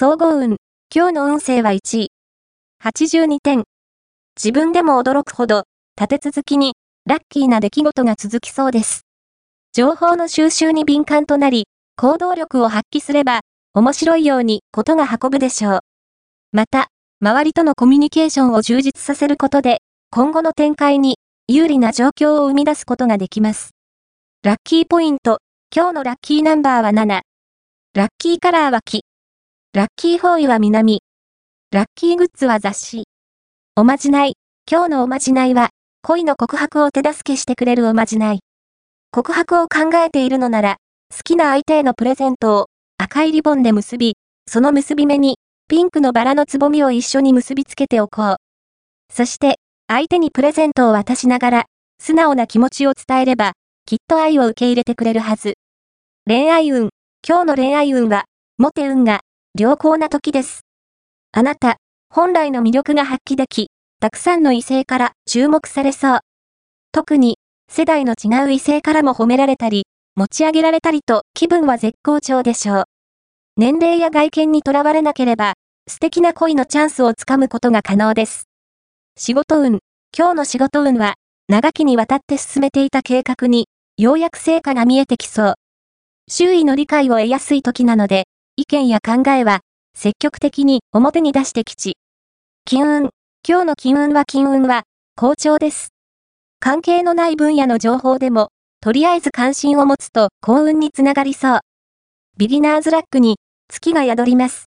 総合運。今日の運勢は1位。82点。自分でも驚くほど、立て続きに、ラッキーな出来事が続きそうです。情報の収集に敏感となり、行動力を発揮すれば、面白いようにことが運ぶでしょう。また、周りとのコミュニケーションを充実させることで、今後の展開に有利な状況を生み出すことができます。ラッキーポイント、今日のラッキーナンバーは7。ラッキーカラーは木。ラッキー方位は南。ラッキーグッズは雑誌。おまじない。今日のおまじないは、恋の告白を手助けしてくれるおまじない。告白を考えているのなら、好きな相手へのプレゼントを赤いリボンで結び、その結び目にピンクのバラのつぼみを一緒に結びつけておこう。そして、相手にプレゼントを渡しながら、素直な気持ちを伝えれば、きっと愛を受け入れてくれるはず。恋愛運。今日の恋愛運は、モテ運が良好な時です。あなた、本来の魅力が発揮でき、たくさんの異性から注目されそう。特に、世代の違う異性からも褒められたり、持ち上げられたりと気分は絶好調でしょう。年齢や外見にとらわれなければ、素敵な恋のチャンスをつかむことが可能です。仕事運。今日の仕事運は、長きにわたって進めていた計画に、ようやく成果が見えてきそう。周囲の理解を得やすい時なので、意見や考えは、積極的に表に出してきち。金運。今日の金運は金運は、好調です。関係のない分野の情報でも、とりあえず関心を持つと幸運につながりそう。ビギナーズラックに月が宿ります。